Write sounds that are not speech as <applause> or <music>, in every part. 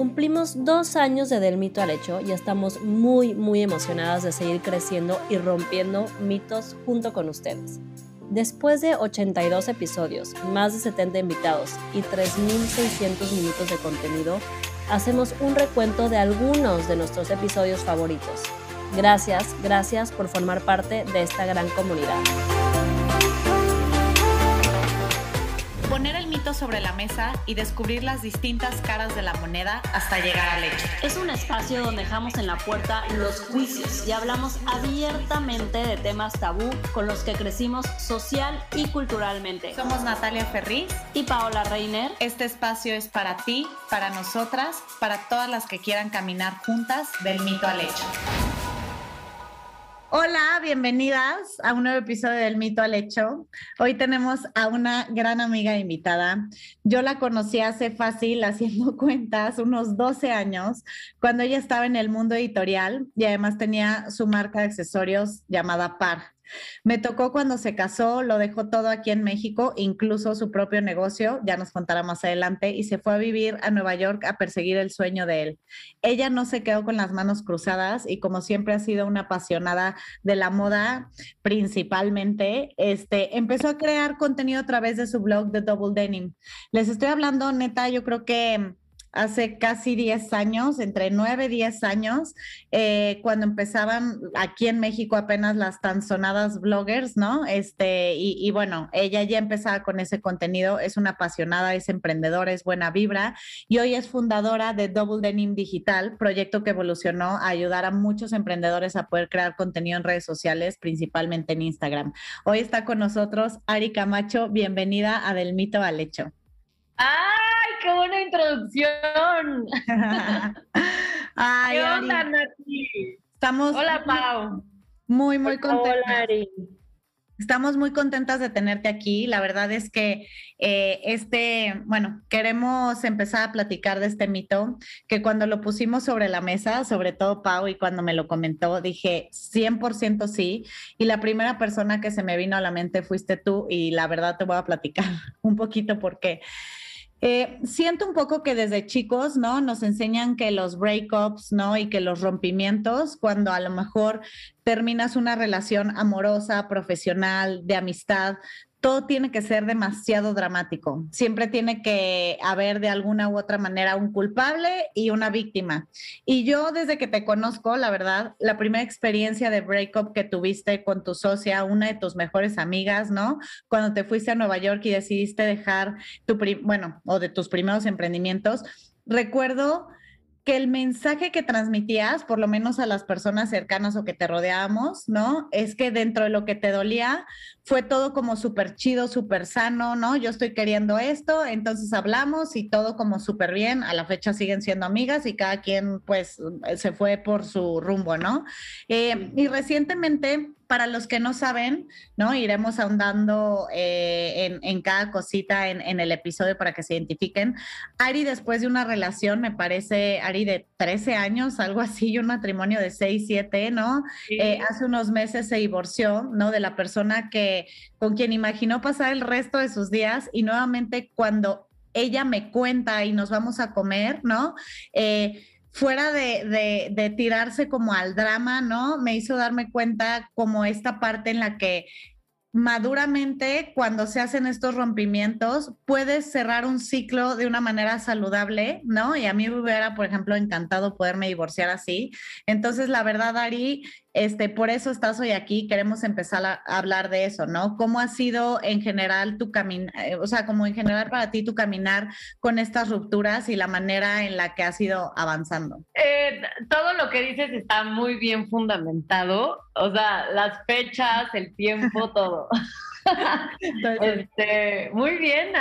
Cumplimos dos años de Del Mito al Hecho y estamos muy, muy emocionadas de seguir creciendo y rompiendo mitos junto con ustedes. Después de 82 episodios, más de 70 invitados y 3.600 minutos de contenido, hacemos un recuento de algunos de nuestros episodios favoritos. Gracias, gracias por formar parte de esta gran comunidad. Poner el mito sobre la mesa y descubrir las distintas caras de la moneda hasta llegar al hecho. Es un espacio donde dejamos en la puerta los juicios y hablamos abiertamente de temas tabú con los que crecimos social y culturalmente. Somos Natalia Ferriz y Paola Reiner. Este espacio es para ti, para nosotras, para todas las que quieran caminar juntas del mito al hecho. Hola, bienvenidas a un nuevo episodio del Mito al Hecho. Hoy tenemos a una gran amiga invitada. Yo la conocí hace fácil, <laughs> haciendo cuentas, unos 12 años, cuando ella estaba en el mundo editorial y además tenía su marca de accesorios llamada Par. Me tocó cuando se casó, lo dejó todo aquí en México, incluso su propio negocio, ya nos contará más adelante, y se fue a vivir a Nueva York a perseguir el sueño de él. Ella no se quedó con las manos cruzadas y como siempre ha sido una apasionada de la moda principalmente, este, empezó a crear contenido a través de su blog de Double Denim. Les estoy hablando, neta, yo creo que hace casi 10 años, entre 9 y 10 años, eh, cuando empezaban aquí en México apenas las tan sonadas bloggers, ¿no? Este, y, bueno, ella ya empezaba con ese contenido, es una apasionada, es emprendedora, es buena vibra y hoy es fundadora de Double Denim Digital, proyecto que evolucionó a ayudar a muchos emprendedores a poder crear contenido en redes sociales, principalmente en Instagram. Hoy está con nosotros Ari Camacho, bienvenida a Del Mito al Hecho. ¡Ay, qué buena introducción! <laughs> Ay, ¿Qué onda, Nati? Estamos Hola, Pau. Muy, muy contentas. Hola, Ari. Estamos muy contentas de tenerte aquí. La verdad es que eh, este, bueno, queremos empezar a platicar de este mito que cuando lo pusimos sobre la mesa, sobre todo Pau, y cuando me lo comentó, dije 100% sí. Y la primera persona que se me vino a la mente fuiste tú y la verdad te voy a platicar <laughs> un poquito por qué. Eh, siento un poco que desde chicos, ¿no? Nos enseñan que los breakups, ¿no? Y que los rompimientos, cuando a lo mejor terminas una relación amorosa, profesional, de amistad, todo tiene que ser demasiado dramático. Siempre tiene que haber de alguna u otra manera un culpable y una víctima. Y yo desde que te conozco, la verdad, la primera experiencia de breakup que tuviste con tu socia, una de tus mejores amigas, ¿no? Cuando te fuiste a Nueva York y decidiste dejar tu, bueno, o de tus primeros emprendimientos, recuerdo que el mensaje que transmitías, por lo menos a las personas cercanas o que te rodeábamos, ¿no? Es que dentro de lo que te dolía fue todo como súper chido, súper sano, ¿no? Yo estoy queriendo esto, entonces hablamos y todo como súper bien. A la fecha siguen siendo amigas y cada quien pues se fue por su rumbo, ¿no? Eh, y recientemente para los que no saben, ¿no? Iremos ahondando eh, en, cada cosita en, el episodio para que se identifiquen. Ari, después de una relación, me parece, Ari, de 13 años, algo así, y un matrimonio de 6, 7, ¿no? Eh, hace unos meses se divorció, ¿no? De la persona que, con quien imaginó pasar el resto de sus días y nuevamente cuando ella me cuenta y nos vamos a comer, ¿no? Eh, fuera de, tirarse como al drama, ¿no? Me hizo darme cuenta como esta parte en la que maduramente cuando se hacen estos rompimientos puedes cerrar un ciclo de una manera saludable, ¿no? Y a mí me hubiera, por ejemplo, encantado poderme divorciar así. Entonces, la verdad, Ari, este, por eso estás hoy aquí, queremos empezar a, hablar de eso, ¿no? ¿Cómo ha sido en general tu caminar, eh, o sea, como en general para ti tu caminar con estas rupturas y la manera en la que has ido avanzando? Eh, todo lo que dices está muy bien fundamentado, o sea, las fechas, el tiempo, <laughs> todo. este, muy bien.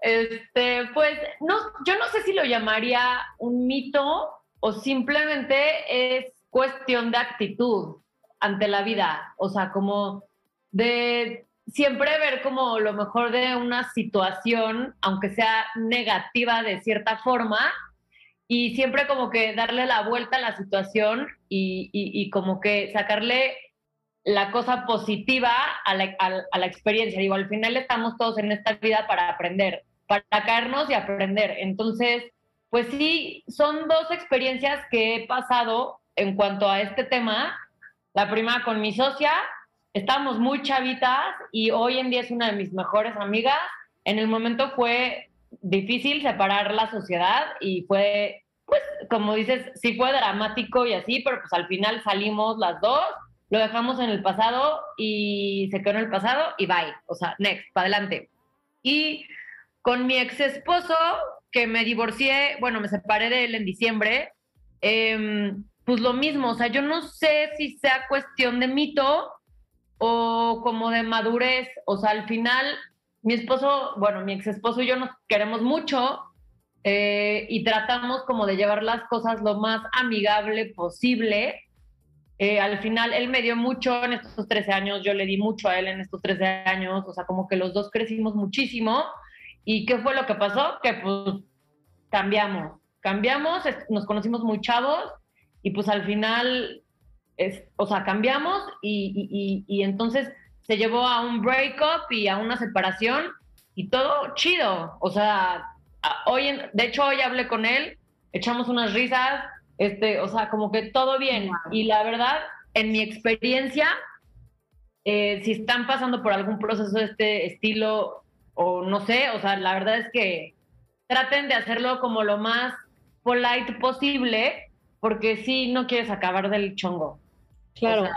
este, pues, no, yo no sé si lo llamaría un mito o simplemente es cuestión de actitud ante la vida, o sea, como de siempre ver como lo mejor de una situación, aunque sea negativa de cierta forma, y siempre como que darle la vuelta a la situación y, como que sacarle la cosa positiva a la, a la, experiencia. Digo, al final estamos todos en esta vida para aprender, para caernos y aprender. Entonces, pues sí, son dos experiencias que he pasado en cuanto a este tema. La primera con mi socia, estábamos muy chavitas y hoy en día es una de mis mejores amigas. En el momento fue difícil separar la sociedad y fue, pues, como dices, sí fue dramático y así, pero pues al final salimos las dos, lo dejamos en el pasado y se quedó en el pasado y bye. O sea, next, para adelante. Y con mi ex esposo, que me divorcié, bueno, me separé de él en diciembre, em, pues lo mismo, o sea, yo no sé si sea cuestión de mito o como de madurez, o sea, al final mi esposo, bueno, mi ex esposo y yo nos queremos mucho eh, y tratamos como de llevar las cosas lo más amigable posible. Eh, al final él me dio mucho en estos 13 años, yo le di mucho a él en estos 13 años, o sea, como que los dos crecimos muchísimo ¿Y qué fue lo que pasó? Que pues cambiamos, cambiamos, nos conocimos muy chavos y pues al final, es, o sea, cambiamos y, y, entonces se llevó a un breakup y a una separación y todo chido. O sea, hoy, de hecho hoy hablé con él, echamos unas risas, este, o sea, como que todo bien. Y la verdad, en mi experiencia, eh, si están pasando por algún proceso de este estilo, o no sé, o sea, la verdad es que traten de hacerlo como lo más polite posible, porque si no quieres acabar del chongo. Claro.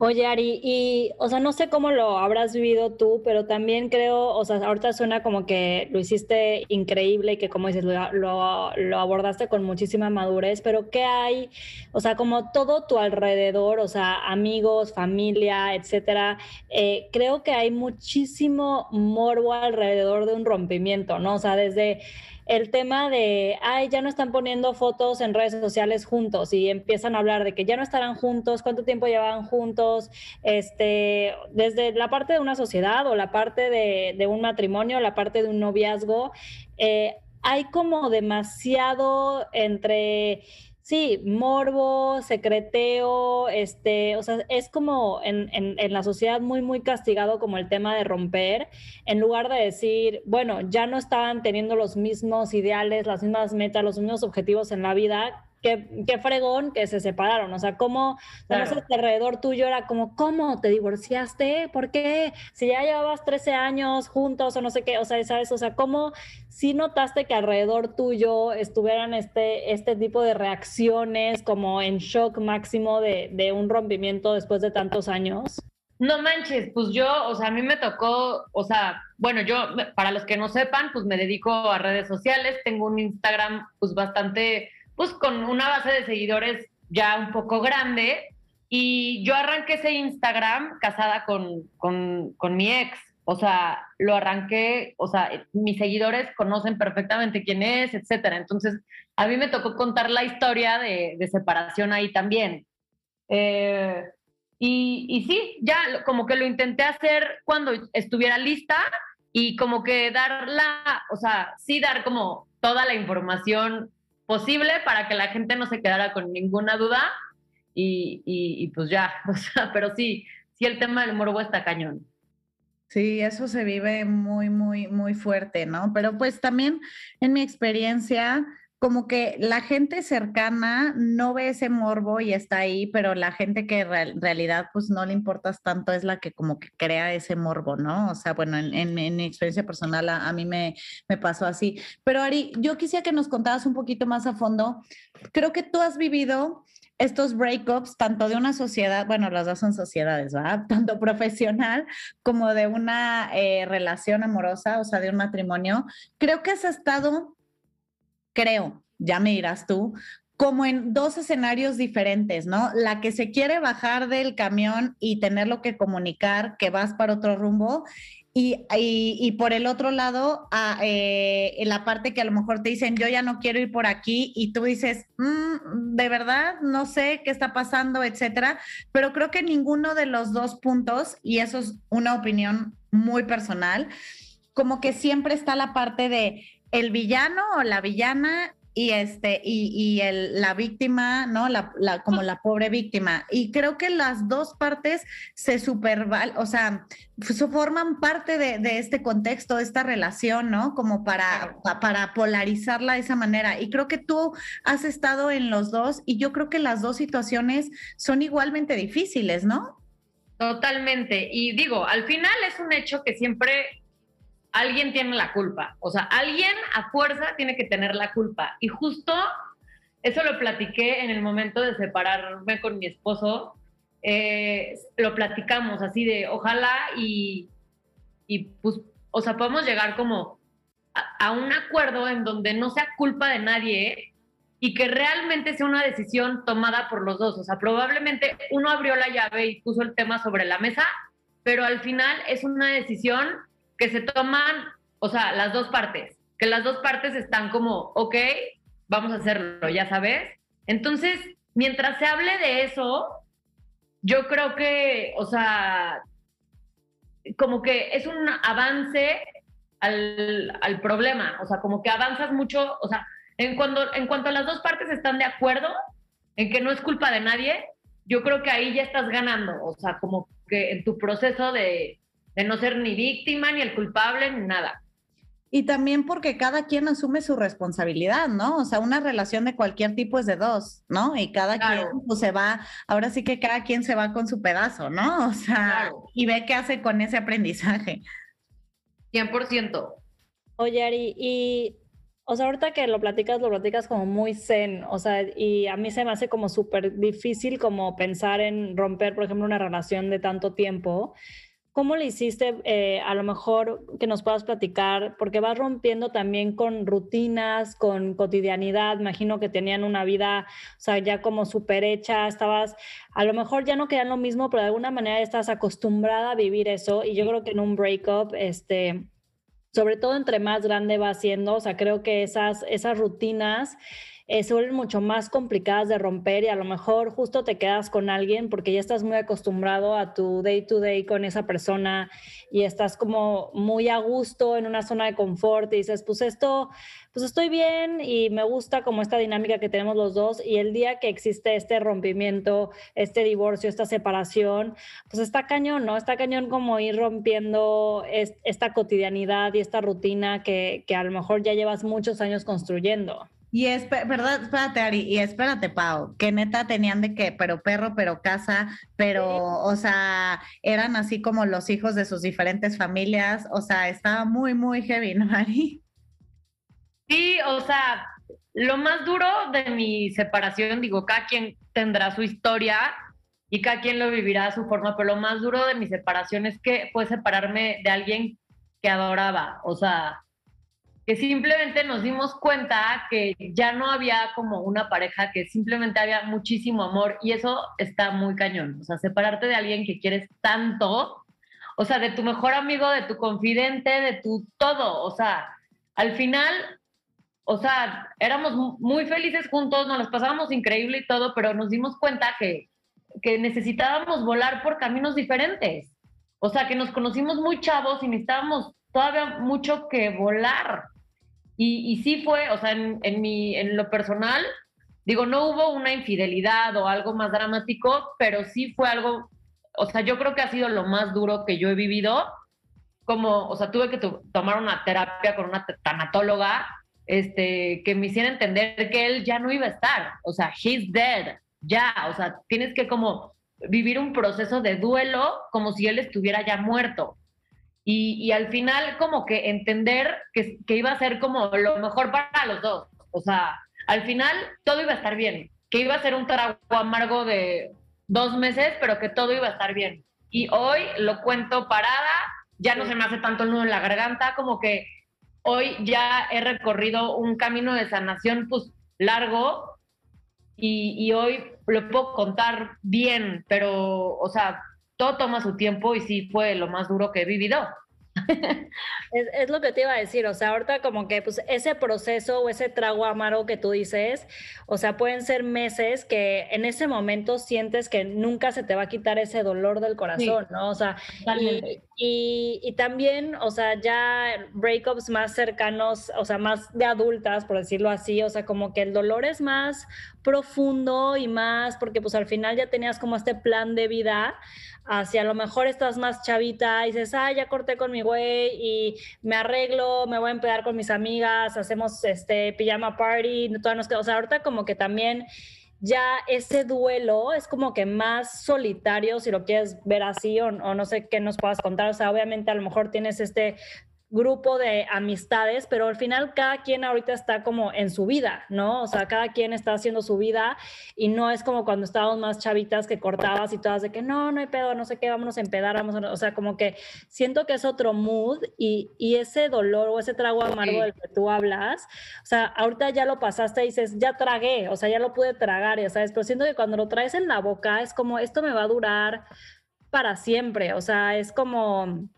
Oye, Ari, y, o sea, no sé cómo lo habrás vivido tú, pero también creo, o sea, ahorita suena como que lo hiciste increíble y que, como dices, lo, lo, abordaste con muchísima madurez, pero ¿qué hay? O sea, como todo tu alrededor, o sea, amigos, familia, etcétera, eh, creo que hay muchísimo morbo alrededor de un rompimiento, ¿no? O sea, desde el tema de, ay, ya no están poniendo fotos en redes sociales juntos y empiezan a hablar de que ya no estarán juntos, cuánto tiempo llevan juntos, este, desde la parte de una sociedad o la parte de, un matrimonio, la parte de un noviazgo, eh, hay como demasiado entre Sí, morbo, secreteo, este, o sea, es como en, en, la sociedad muy, muy castigado como el tema de romper, en lugar de decir, bueno, ya no estaban teniendo los mismos ideales, las mismas metas, los mismos objetivos en la vida, qué, qué fregón que se separaron. O sea, cómo, claro. alrededor tuyo era como, ¿cómo te divorciaste? ¿Por qué? Si ya llevabas 13 años juntos o no sé qué, o sea, ¿sabes? O sea, ¿cómo si notaste que alrededor tuyo estuvieran este, este tipo de reacciones como en shock máximo de, de un rompimiento después de tantos años? No manches, pues yo, o sea, a mí me tocó, o sea, bueno, yo, para los que no sepan, pues me dedico a redes sociales, tengo un Instagram pues bastante pues con una base de seguidores ya un poco grande. Y yo arranqué ese Instagram casada con, con, mi ex. O sea, lo arranqué, o sea, mis seguidores conocen perfectamente quién es, etcétera. Entonces, a mí me tocó contar la historia de, separación ahí también. Eh, y, y, sí, ya como que lo intenté hacer cuando estuviera lista y como que dar la, o sea, sí dar como toda la información posible para que la gente no se quedara con ninguna duda y, y, pues ya, <laughs> o sea, pero sí, sí el tema del morbo está cañón. Sí, eso se vive muy, muy, muy fuerte, ¿no? Pero pues también en mi experiencia, como que la gente cercana no ve ese morbo y está ahí, pero la gente que en realidad pues no le importas tanto es la que como que crea ese morbo, ¿no? O sea, bueno, en, mi experiencia personal a, mí me, me, pasó así. Pero Ari, yo quisiera que nos contaras un poquito más a fondo. Creo que tú has vivido estos breakups, tanto de una sociedad, bueno, las dos son sociedades, ¿verdad? <laughs> Tanto profesional como de una eh, relación amorosa, o sea, de un matrimonio. Creo que has estado creo, ya me dirás tú, como en dos escenarios diferentes, ¿no? La que se quiere bajar del camión y tenerlo que comunicar que vas para otro rumbo y, y, por el otro lado, a, eh, en la parte que a lo mejor te dicen, yo ya no quiero ir por aquí, y tú dices, mm, de verdad, no sé qué está pasando, etcétera. Pero creo que ninguno de los dos puntos, y eso es una opinión muy personal, como que siempre está la parte de el villano o la villana y este y, el, la víctima, ¿no? La, como la pobre víctima. Y creo que las dos partes se superval, o sea, forman parte de, este contexto, de esta relación, ¿no? Como para, para polarizarla de esa manera. Y creo que tú has estado en los dos y yo creo que las dos situaciones son igualmente difíciles, ¿no? Totalmente. Y digo, al final es un hecho que siempre alguien tiene la culpa. O sea, alguien a fuerza tiene que tener la culpa. Y justo eso lo platiqué en el momento de separarme con mi esposo. Eh, lo platicamos así de ojalá y, y pues, o sea, podemos llegar como a, a, un acuerdo en donde no sea culpa de nadie y que realmente sea una decisión tomada por los dos. O sea, probablemente uno abrió la llave y puso el tema sobre la mesa, pero al final es una decisión que se toman, o sea, las dos partes, que las dos partes están como, ok, vamos a hacerlo, ya sabes. Entonces, mientras se hable de eso, yo creo que, o sea, como que es un avance al, al, problema, o sea, como que avanzas mucho, o sea, en, cuando, en cuanto las dos partes están de acuerdo en que no es culpa de nadie, yo creo que ahí ya estás ganando, o sea, como que en tu proceso de, de no ser ni víctima, ni el culpable, ni nada. Y también porque cada quien asume su responsabilidad, ¿no? O sea, una relación de cualquier tipo es de dos, ¿no? Y cada quien pues, se va, ahora sí que cada quien se va con su pedazo, ¿no? <laughs> O sea, y ve qué hace con ese aprendizaje. 100%. Oye, Ari, y, o sea, ahorita que lo platicas, lo platicas como muy zen, o sea, y a mí se me hace como súper difícil como pensar en romper, por ejemplo, una relación de tanto tiempo. ¿Cómo le hiciste eh, a lo mejor que nos puedas platicar? Porque vas rompiendo también con rutinas, con cotidianidad. Imagino que tenían una vida, o sea, ya como súper hecha. Estabas, a lo mejor ya no querían lo mismo, pero de alguna manera estás acostumbrada a vivir eso. Y yo creo que en un breakup, este, sobre todo entre más grande va siendo, o sea, creo que esas, esas rutinas eh, se vuelven mucho más complicadas de romper y a lo mejor justo te quedas con alguien porque ya estás muy acostumbrado a tu day to day con esa persona y estás como muy a gusto en una zona de confort y dices, pues esto, pues estoy bien y me gusta como esta dinámica que tenemos los dos y el día que existe este rompimiento, este divorcio, esta separación, pues está cañón, ¿no? Está cañón como ir rompiendo esta cotidianidad y esta rutina que, que a lo mejor ya llevas muchos años construyendo. Y es verdad, espérate, Ari, y espérate, Pau, que neta tenían de que, pero perro, pero casa, pero, o sea, eran así como los hijos de sus diferentes familias, o sea, estaba muy, muy heavy, ¿no, Ari? Sí, o sea, lo más duro de mi separación, digo, cada quien tendrá su historia y cada quien lo vivirá a su forma, pero lo más duro de mi separación es que fue separarme de alguien que adoraba, o sea, que simplemente nos dimos cuenta que ya no había como una pareja, que simplemente había muchísimo amor y eso está muy cañón. O sea, separarte de alguien que quieres tanto, o sea, de tu mejor amigo, de tu confidente, de tu todo. O sea, al final, o sea, éramos muy felices juntos, nos las pasábamos increíble y todo, pero nos dimos cuenta que, que necesitábamos volar por caminos diferentes. O sea, que nos conocimos muy chavos y necesitábamos todavía mucho que volar. Y, y sí fue, o sea, en, en, mi, en lo personal, digo, no hubo una infidelidad o algo más dramático, pero sí fue algo, o sea, yo creo que ha sido lo más duro que yo he vivido. Como, o sea, tuve que tomar una terapia con una tanatóloga este, que me hiciera entender que él ya no iba a estar. O sea, he's dead, ya. O sea, tienes que como vivir un proceso de duelo como si él estuviera ya muerto. Y, al final como que entender que, iba a ser como lo mejor para los dos. O sea, al final todo iba a estar bien, que iba a ser un trago amargo de dos meses, pero que todo iba a estar bien. Y hoy lo cuento parada, ya no se me hace tanto el nudo en la garganta, como que hoy ya he recorrido un camino de sanación pues largo y, y hoy lo puedo contar bien, pero, o sea, todo toma su tiempo y sí fue lo más duro que he vivido. <laughs> es, lo que te iba a decir, o sea, ahorita como que pues ese proceso o ese trago amargo que tú dices, o sea, pueden ser meses que en ese momento sientes que nunca se te va a quitar ese dolor del corazón, ¿no? O sea, y, y, también, o sea, ya breakups más cercanos, o sea, más de adultas, por decirlo así, o sea, como que el dolor es más profundo y más, porque pues al final ya tenías como este plan de vida hacia a lo mejor estás más chavita y dices, ah, ya corté con mi güey y me arreglo, me voy a empedar con mis amigas, hacemos este pijama party, todas nos o sea, ahorita como que también ya ese duelo es como que más solitario, si lo quieres ver así, o, o, no sé qué nos puedas contar. O sea, obviamente a lo mejor tienes este grupo de amistades, pero al final cada quien ahorita está como en su vida, ¿no? O sea, cada quien está haciendo su vida y no es como cuando estábamos más chavitas que cortabas y todas de que no, no hay pedo, no sé qué, vámonos a empedar, vamos a... O sea, como que siento que es otro mood y, y ese dolor o ese trago amargo del que tú hablas, o sea, ahorita ya lo pasaste y dices, ya tragué, o sea, ya lo pude tragar, ya sabes, pero siento que cuando lo traes en la boca es como, esto me va a durar para siempre, o sea, es como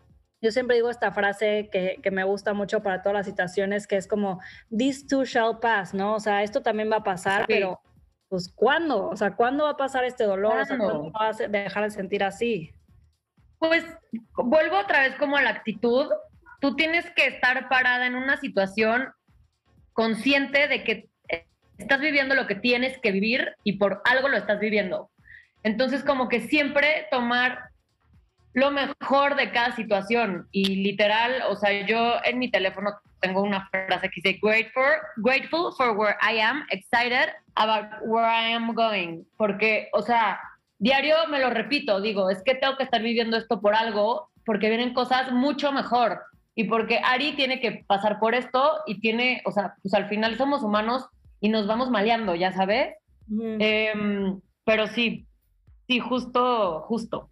yo siempre digo esta frase que, que, me gusta mucho para todas las situaciones, que es como, this too shall pass, ¿no? O sea, esto también va a pasar, pero pues ¿cuándo? O sea, ¿cuándo va a pasar este dolor? O sea, ¿cuándo vas a dejar de sentir así? Pues vuelvo otra vez como a la actitud. Tú tienes que estar parada en una situación consciente de que estás viviendo lo que tienes que vivir y por algo lo estás viviendo. Entonces, como que siempre tomar lo mejor de cada situación. Y literal, o sea, yo en mi teléfono tengo una frase que dice, grateful, grateful for where I am, excited about where I am going. Porque, o sea, diario me lo repito, digo, es que tengo que estar viviendo esto por algo, porque vienen cosas mucho mejor. Y porque Ari tiene que pasar por esto y tiene, o sea, pues al final somos humanos y nos vamos maleando, ya sabes. Em, pero sí, sí, justo, justo.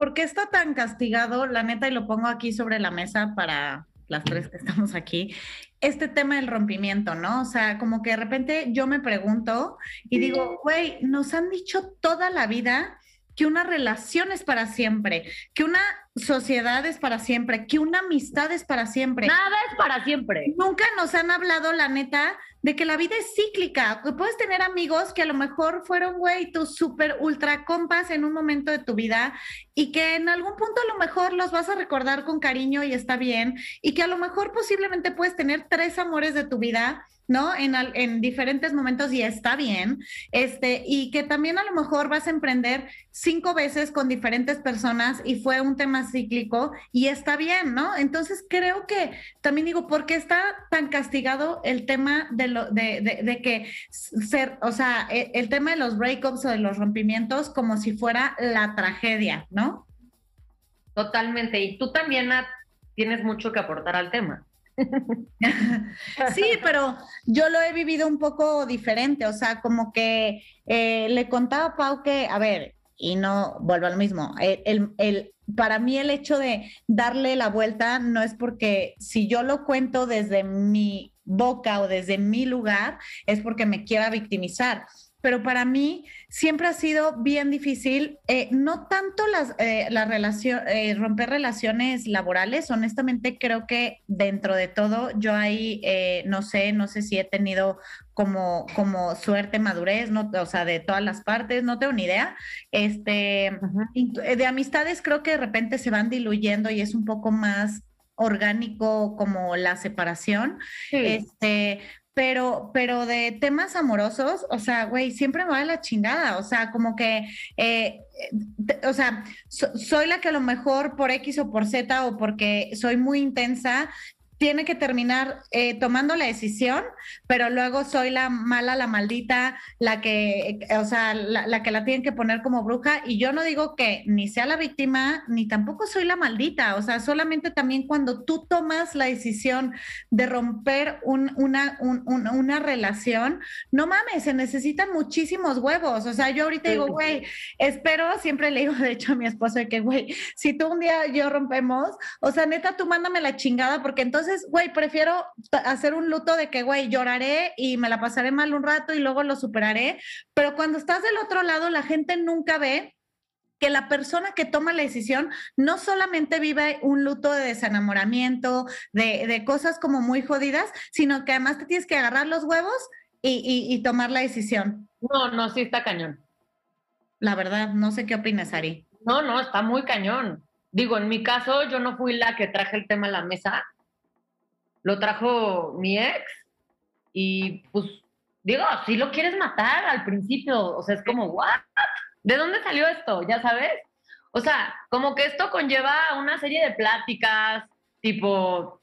¿Por qué está tan castigado, la neta, y lo pongo aquí sobre la mesa para las tres que estamos aquí, este tema del rompimiento, ¿no? O sea, como que de repente yo me pregunto y digo, güey, nos han dicho toda la vida que una relación es para siempre, que una sociedad es para siempre, que una amistad es para siempre. Nada es para siempre. Nunca nos han hablado, la neta, de que la vida es cíclica, que puedes tener amigos que a lo mejor fueron, güey, tus super ultra compas en un momento de tu vida y que en algún punto a lo mejor los vas a recordar con cariño y está bien, y que a lo mejor posiblemente puedes tener tres amores de tu vida ¿no? En, en, diferentes momentos y está bien, este, y que también a lo mejor vas a emprender cinco veces con diferentes personas y fue un tema cíclico y está bien, ¿no? Entonces creo que también digo, ¿por qué está tan castigado el tema de, lo, de, de, que ser, o sea, el, el tema de los breakups o de los rompimientos como si fuera la tragedia, ¿no? Totalmente, y tú también tienes mucho que aportar al tema. <laughs> sí, pero yo lo he vivido un poco diferente, o sea, como que eh, le contaba a Pau que, a ver, y no vuelvo a lo mismo, el, el, para mí el hecho de darle la vuelta no es porque si yo lo cuento desde mi boca o desde mi lugar, es porque me quiera victimizar pero para mí siempre ha sido bien difícil, eh, no tanto las, eh, la eh, romper relaciones laborales, honestamente creo que dentro de todo yo ahí, no sé, no sé si he tenido como, como suerte, madurez, no, o sea, de todas las partes, no tengo ni idea. Este, de amistades creo que de repente se van diluyendo y es un poco más orgánico como la separación. Este, pero, pero de temas amorosos, o sea, güey, siempre me va de la chingada, o sea, como que, eh, o sea, soy la que a lo mejor por X o por Z o porque soy muy intensa, tiene que terminar eh, tomando la decisión, pero luego soy la mala, la maldita, la que, o sea, la, que la tienen que poner como bruja. Y yo no digo que ni sea la víctima, ni tampoco soy la maldita. O sea, solamente también cuando tú tomas la decisión de romper una, una relación, no mames, se necesitan muchísimos huevos. O sea, yo ahorita digo, güey, espero, siempre le digo, <laughs> de hecho, a mi esposo, de que, güey, si tú un día yo rompemos, o sea, neta, tú mándame la chingada, porque entonces güey, prefiero hacer un luto de que, güey, lloraré y me la pasaré mal un rato y luego lo superaré, pero cuando estás del otro lado, la gente nunca ve que la persona que toma la decisión no solamente vive un luto de desenamoramiento, de, cosas como muy jodidas, sino que además te tienes que agarrar los huevos y, tomar la decisión. No, no, sí está cañón. La verdad, no sé qué opinas, Ari. No, no, está muy cañón. Digo, en mi caso, yo no fui la que traje el tema a la mesa. Lo trajo mi ex y pues, digo, si lo quieres matar al principio, o sea, es como, ¿what? ¿De dónde salió esto? Ya sabes. O sea, como que esto conlleva una serie de pláticas, tipo,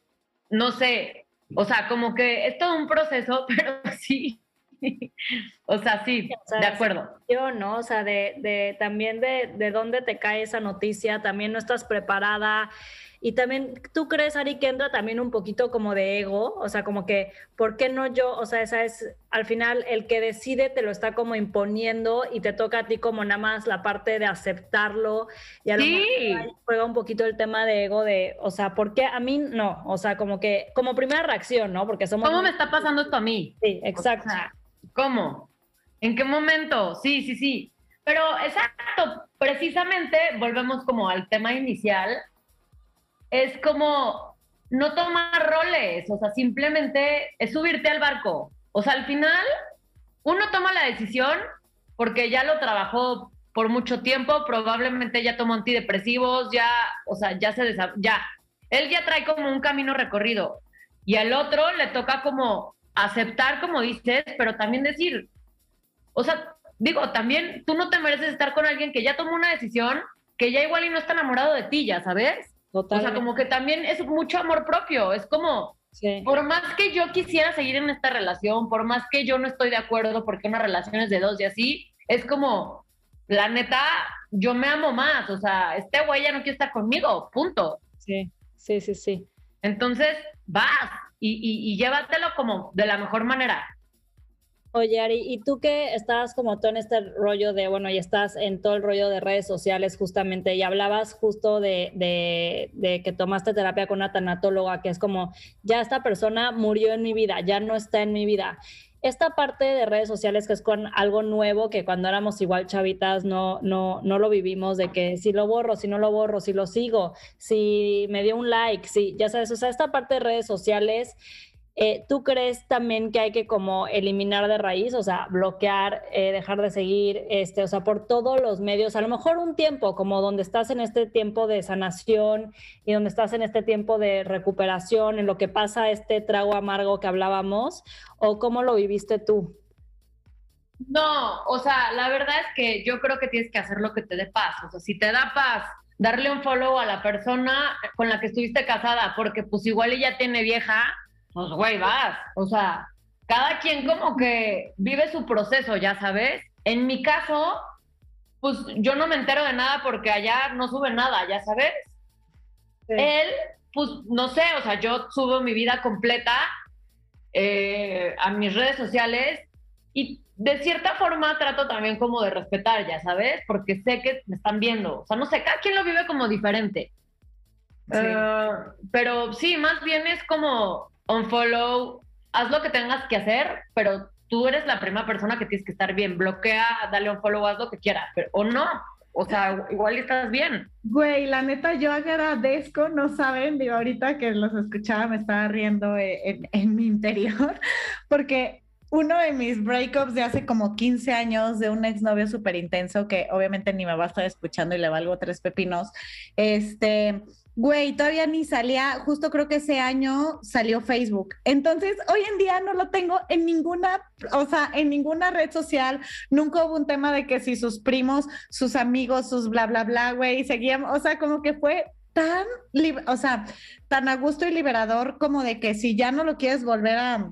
no sé, o sea, como que es todo un proceso, <laughs> pero sí. o sea, sí, de acuerdo. Yo no, o sea, de, de también de, de dónde te cae esa noticia, también no estás preparada. Y también, ¿tú crees, Ari, que entra también un poquito como de ego? O sea, como que, ¿por qué no yo? O sea, esa es, al final, el que decide te lo está como imponiendo y te toca a ti como nada más la parte de aceptarlo. Y a lo mejor juega un poquito el tema de ego de, o sea, ¿por qué a mí no? O sea, como que, como primera reacción, ¿no? Porque somos... ¿Cómo me está pasando esto a mí? Sí, exacto. ¿Cómo? ¿En qué momento? Sí, sí, sí. Pero exacto, precisamente volvemos como al tema inicial es como no tomar roles, o sea, simplemente es subirte al barco. O sea, al final uno toma la decisión porque ya lo trabajó por mucho tiempo, probablemente ya tomó antidepresivos, ya, o sea, ya se ya. Él ya trae como un camino recorrido y al otro le toca como aceptar, como dices, pero también decir, o sea, digo, también tú no te mereces estar con alguien que ya tomó una decisión, que ya igual y no está enamorado de ti, ya sabes. O sea, como que también es mucho amor propio, es como, por más que yo quisiera seguir en esta relación, por más que yo no estoy de acuerdo porque una relación es de dos y así, es como, la neta, yo me amo más, o sea, este güey ya no quiere estar conmigo, punto. Sí, sí, sí, sí. Entonces, vas y, y llévatelo como de la mejor manera. Oye, Ari, ¿y tú que estás como tú en este rollo de, bueno, y estás en todo el rollo de redes sociales justamente, y hablabas justo de, de, que tomaste terapia con una tanatóloga, que es como, ya esta persona murió en mi vida, ya no está en mi vida. Esta parte de redes sociales que es con algo nuevo, que cuando éramos igual chavitas no, no, no lo vivimos, de que si lo borro, si no lo borro, si lo sigo, si me dio un like, si, ya sabes, o sea, esta parte de redes sociales eh, ¿Tú crees también que hay que como eliminar de raíz, o sea, bloquear, eh, dejar de seguir, este, o sea, por todos los medios, a lo mejor un tiempo, como donde estás en este tiempo de sanación y donde estás en este tiempo de recuperación, en lo que pasa este trago amargo que hablábamos, o cómo lo viviste tú? No, o sea, la verdad es que yo creo que tienes que hacer lo que te dé paz, o sea, si te da paz darle un follow a la persona con la que estuviste casada, porque pues igual ella tiene vieja, pues güey, vas. O sea, cada quien como que vive su proceso, ya sabes. En mi caso, pues yo no me entero de nada porque allá no sube nada, ya sabes. Él, pues no sé, o sea, yo subo mi vida completa eh, a mis redes sociales y de cierta forma trato también como de respetar, ya sabes, porque sé que me están viendo. O sea, no sé, cada quien lo vive como diferente. Eh, pero sí, más bien es como unfollow, haz lo que tengas que hacer, pero tú eres la primera persona que tienes que estar bien. Bloquea, dale un follow, haz lo que quieras, pero, o no. O sea, <laughs> igual estás bien. Güey, la neta, yo agradezco, no saben, digo, ahorita que los escuchaba me estaba riendo en, en mi interior, <laughs> porque uno de mis breakups de hace como 15 años de un exnovio súper intenso que obviamente ni me va a estar escuchando y le valgo tres pepinos, este, Güey, todavía ni salía, justo creo que ese año salió Facebook. Entonces, hoy en día no lo tengo en ninguna, o sea, en ninguna red social. Nunca hubo un tema de que si sus primos, sus amigos, sus bla, bla, bla, güey, seguían, o sea, como que fue tan, o sea, tan a gusto y liberador como de que si ya no lo quieres volver a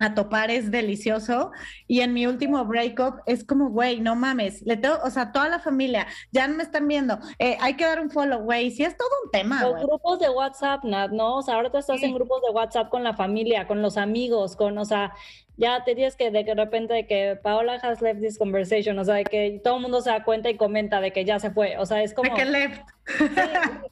a topar es delicioso. Y en mi último breakup es como, güey, no mames, le tengo, o sea, toda la familia, ya me están viendo, eh, hay que dar un follow, güey, sí es todo un tema. Los grupos de WhatsApp, Nat, ¿no? O sea, ahora te estás en grupos de WhatsApp con la familia, con los amigos, con, o sea, ya te dices que de repente de que Paola has left this conversation, o sea, de que todo el mundo se da cuenta y comenta de que ya se fue, o sea, es como... De que left.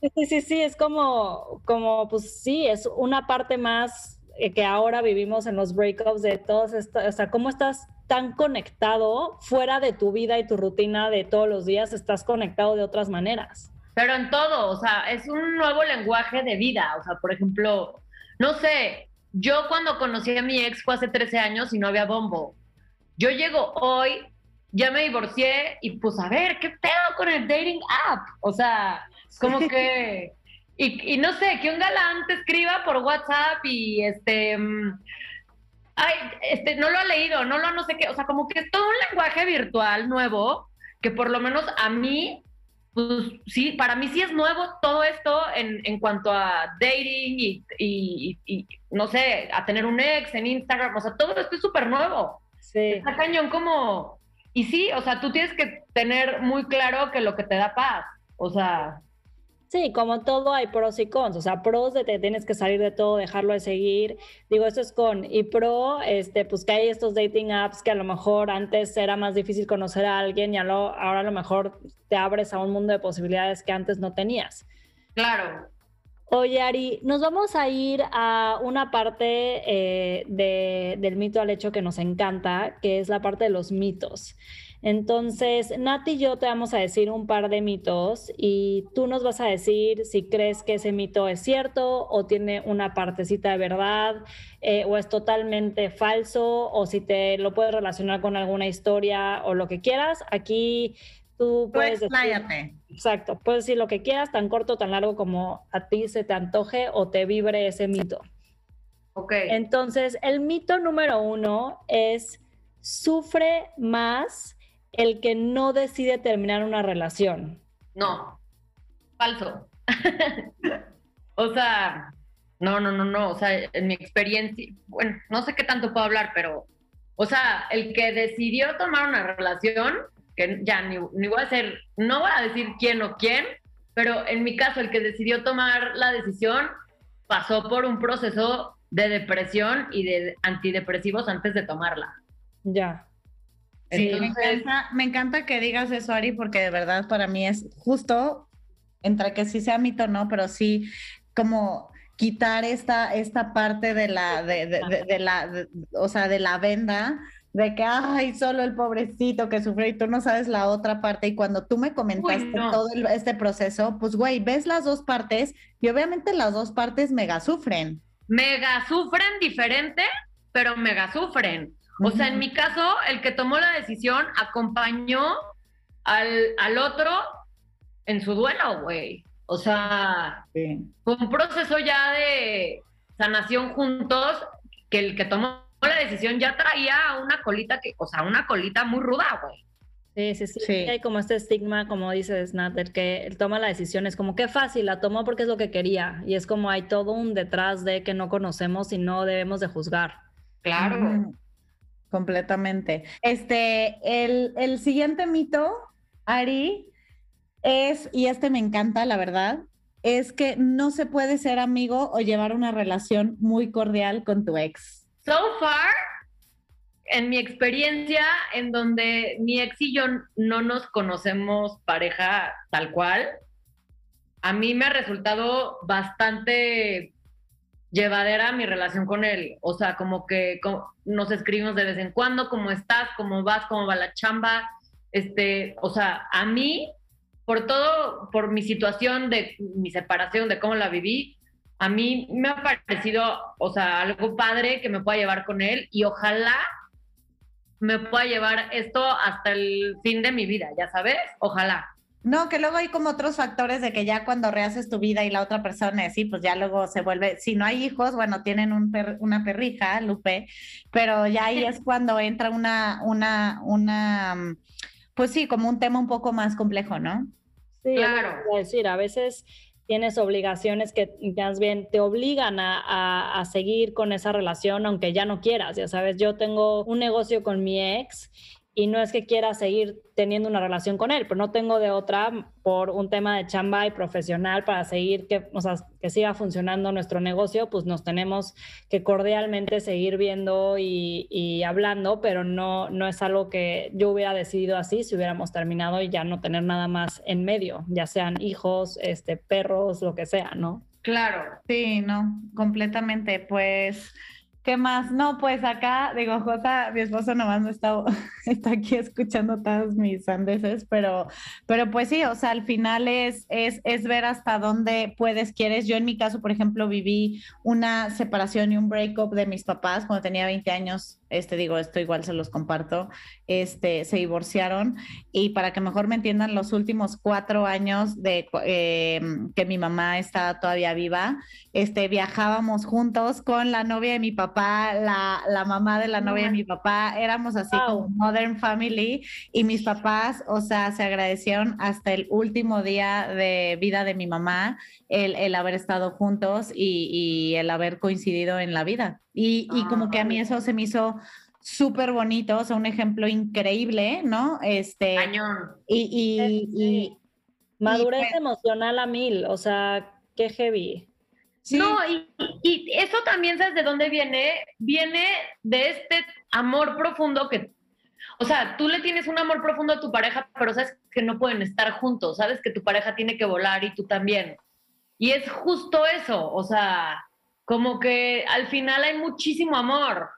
Sí, sí, sí, sí, es como, como, pues sí, es una parte más que ahora vivimos en los breakups de todos estos, o sea, cómo estás tan conectado fuera de tu vida y tu rutina de todos los días, estás conectado de otras maneras. Pero en todo, o sea, es un nuevo lenguaje de vida, o sea, por ejemplo, no sé, yo cuando conocí a mi ex fue hace 13 años y no había bombo. Yo llego hoy, ya me divorcié y pues a ver, ¿qué pedo con el dating app? O sea, como <laughs> que... Y, no sé, que un galán te escriba por WhatsApp y este... Mm, ay, este, no lo ha leído, no lo no sé qué, o sea, como que es todo un lenguaje virtual nuevo que por lo menos a mí pues sí, para mí sí es nuevo todo esto en, en cuanto a dating y, y, no sé, a tener un ex en Instagram, o sea, todo esto es súper nuevo. Sí. Está cañón como... Y sí, o sea, tú tienes que tener muy claro que lo que te da paz, o sea, Sí, como todo hay pros y cons, o sea, pros de te tienes que salir de todo, dejarlo de seguir, digo, eso es con, y pro, este, pues que hay estos dating apps que a lo mejor antes era más difícil conocer a alguien y ahora a lo mejor te abres a un mundo de posibilidades que antes no tenías. Claro. Oye, Ari, nos vamos a ir a una parte eh, del mito al hecho que nos encanta, que es la parte de los mitos. Entonces, Nati y yo te vamos a decir un par de mitos y tú nos vas a decir si crees que ese mito es cierto o tiene una partecita de verdad eh, o es totalmente falso o si te lo puedes relacionar con alguna historia o lo que quieras. Aquí tú puedes decir, exacto, puedes decir lo que quieras, tan corto o tan largo como a ti se te antoje o te vibre ese mito. Ok. Entonces, el mito número uno es sufre más el que no decide terminar una relación. No, falso. <laughs> o sea, no, no, no, no. O sea, en mi experiencia, bueno, no sé qué tanto puedo hablar, pero, o sea, el que decidió tomar una relación, que ya ni, ni voy a hacer, no voy a decir quién o quién, pero en mi caso, el que decidió tomar la decisión pasó por un proceso de depresión y de antidepresivos antes de tomarla. Ya. Sí, me, encanta, que digas eso, Ari, porque de verdad para mí es justo, entre que sí sea mito o no, pero sí como quitar esta, esta parte de la, de, la, o sea, de la venda, de que, ay, solo el pobrecito que sufre y tú no sabes la otra parte. Y cuando tú me comentaste todo este proceso, pues, güey, ves las dos partes y obviamente las dos partes mega sufren. Mega sufren diferente, pero mega sufren. O sea, en mi caso, el que tomó la decisión acompañó al, otro en su duelo, güey. O sea, fue un proceso ya de sanación juntos, que el que tomó la decisión ya traía una colita que, o sea, una colita muy ruda, güey. Sí, sí, sí, Hay como este estigma, como dices, Nat, que él toma la decisión, es como que fácil, la tomó porque es lo que quería. Y es como hay todo un detrás de que no conocemos y no debemos de juzgar. Claro. Completamente. Este, el, el siguiente mito, Ari, es, y este me encanta, la verdad, es que no se puede ser amigo o llevar una relación muy cordial con tu ex. So far, en mi experiencia, en donde mi ex y yo no nos conocemos pareja tal cual, a mí me ha resultado bastante llevadera mi relación con él. O sea, como que nos escribimos de vez en cuando, cómo estás, cómo vas, cómo va la chamba. Este, o sea, a mí, por todo, por mi situación de mi separación, de cómo la viví, a mí me ha parecido, o sea, algo padre que me pueda llevar con él y ojalá me pueda llevar esto hasta el fin de mi vida, ya sabes, ojalá. No, que luego hay como otros factores de que ya cuando rehaces tu vida y la otra persona es sí, pues ya luego se vuelve, si no hay hijos, bueno, tienen un una perrija, Lupe, pero ya ahí es cuando entra una, una, una, pues sí, como un tema un poco más complejo, ¿no? Sí, claro. Es decir, a veces tienes obligaciones que más bien te obligan a, a, seguir con esa relación aunque ya no quieras, ya sabes, yo tengo un negocio con mi ex y no es que quiera seguir teniendo una relación con él, pero no tengo de otra por un tema de chamba y profesional para seguir que, o sea, que siga funcionando nuestro negocio, pues nos tenemos que cordialmente seguir viendo y, y, hablando, pero no, no es algo que yo hubiera decidido así si hubiéramos terminado y ya no tener nada más en medio, ya sean hijos, este, perros, lo que sea, ¿no? Claro. Sí, no, completamente. Pues ¿Qué más? No, pues acá, digo, Jota, mi esposo nomás no está, <laughs> está aquí escuchando todas mis sandeces, pero, pero pues sí, o sea, al final es, es, es ver hasta dónde puedes, quieres. Yo en mi caso, por ejemplo, viví una separación y un breakup de mis papás cuando tenía 20 años este digo, esto igual se los comparto, este, se divorciaron y para que mejor me entiendan, los últimos cuatro años de eh, que mi mamá estaba todavía viva, este, viajábamos juntos con la novia de mi papá, la, la mamá de la novia de mi papá, éramos así como Modern Family y mis papás, o sea, se agradecieron hasta el último día de vida de mi mamá el, el haber estado juntos y, y el haber coincidido en la vida. Y, y como que a mí eso se me hizo súper bonito, o sea, un ejemplo increíble, ¿no? Este, Cañón. Y, y, y madurez pues emocional a mil, o sea, qué heavy. No, y, y, eso también, ¿sabes de dónde viene? Viene de este amor profundo que, o sea, tú le tienes un amor profundo a tu pareja, pero sabes que no pueden estar juntos, sabes que tu pareja tiene que volar y tú también. Y es justo eso, o sea, como que al final hay muchísimo amor.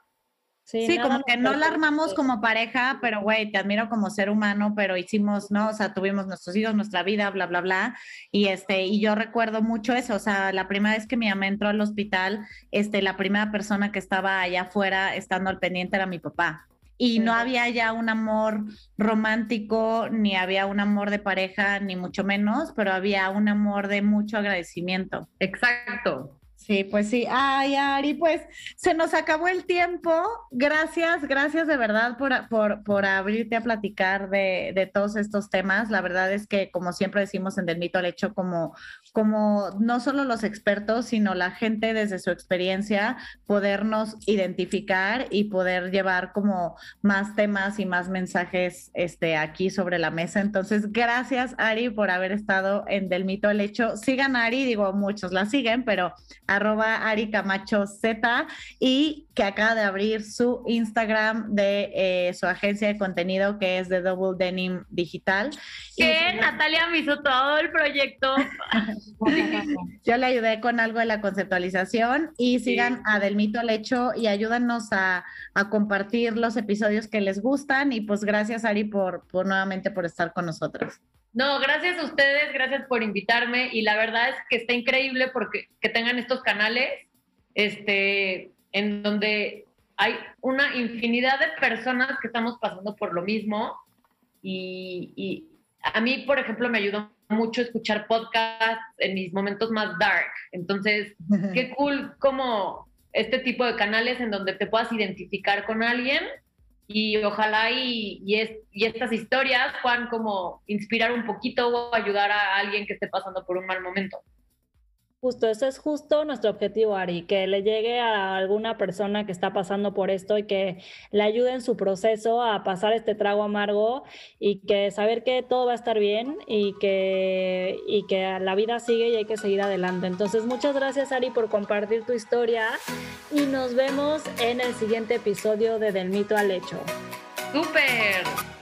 Sí, sí como que no la armamos como pareja, pero güey, te admiro como ser humano, pero hicimos, ¿no? O sea, tuvimos nuestros hijos, nuestra vida, bla, bla, bla. Y este, y yo recuerdo mucho eso, o sea, la primera vez que mi mamá entró al hospital, este, la primera persona que estaba allá afuera estando al pendiente era mi papá. Y no había ya un amor romántico, ni había un amor de pareja, ni mucho menos, pero había un amor de mucho agradecimiento. Exacto. Sí, pues sí. Ay, Ari, pues se nos acabó el tiempo. Gracias, gracias de verdad por, por, por abrirte a platicar de, de, todos estos temas. La verdad es que, como siempre decimos en Del Mito al Hecho, como, como no solo los expertos, sino la gente desde su experiencia, podernos identificar y poder llevar como más temas y más mensajes este, aquí sobre la mesa. Entonces, gracias, Ari, por haber estado en Del Mito al Hecho. Sigan Ari, digo, muchos la siguen, pero arroba Ari Camacho Z y que acaba de abrir su Instagram de eh, su agencia de contenido que es de Double Denim Digital. Que Natalia me hizo todo el proyecto. <laughs> Yo le ayudé con algo de la conceptualización y sigan a Del Mito al Hecho y ayúdanos a, a, compartir los episodios que les gustan y pues gracias Ari por, por nuevamente por estar con nosotros. No, gracias a ustedes, gracias por invitarme y la verdad es que está increíble porque que tengan estos canales este, en donde hay una infinidad de personas que estamos pasando por lo mismo y, y a mí, por ejemplo, me ayudó mucho escuchar podcasts en mis momentos más dark. Entonces, <laughs> qué cool como este tipo de canales en donde te puedas identificar con alguien y ojalá y, y, es, y, estas historias puedan como inspirar un poquito o ayudar a alguien que esté pasando por un mal momento. Justo, eso es justo nuestro objetivo, Ari, que le llegue a alguna persona que está pasando por esto y que le ayude en su proceso a pasar este trago amargo y que saber que todo va a estar bien y que, y que la vida sigue y hay que seguir adelante. Entonces, muchas gracias, Ari, por compartir tu historia y nos vemos en el siguiente episodio de Del Mito al Hecho. ¡Súper!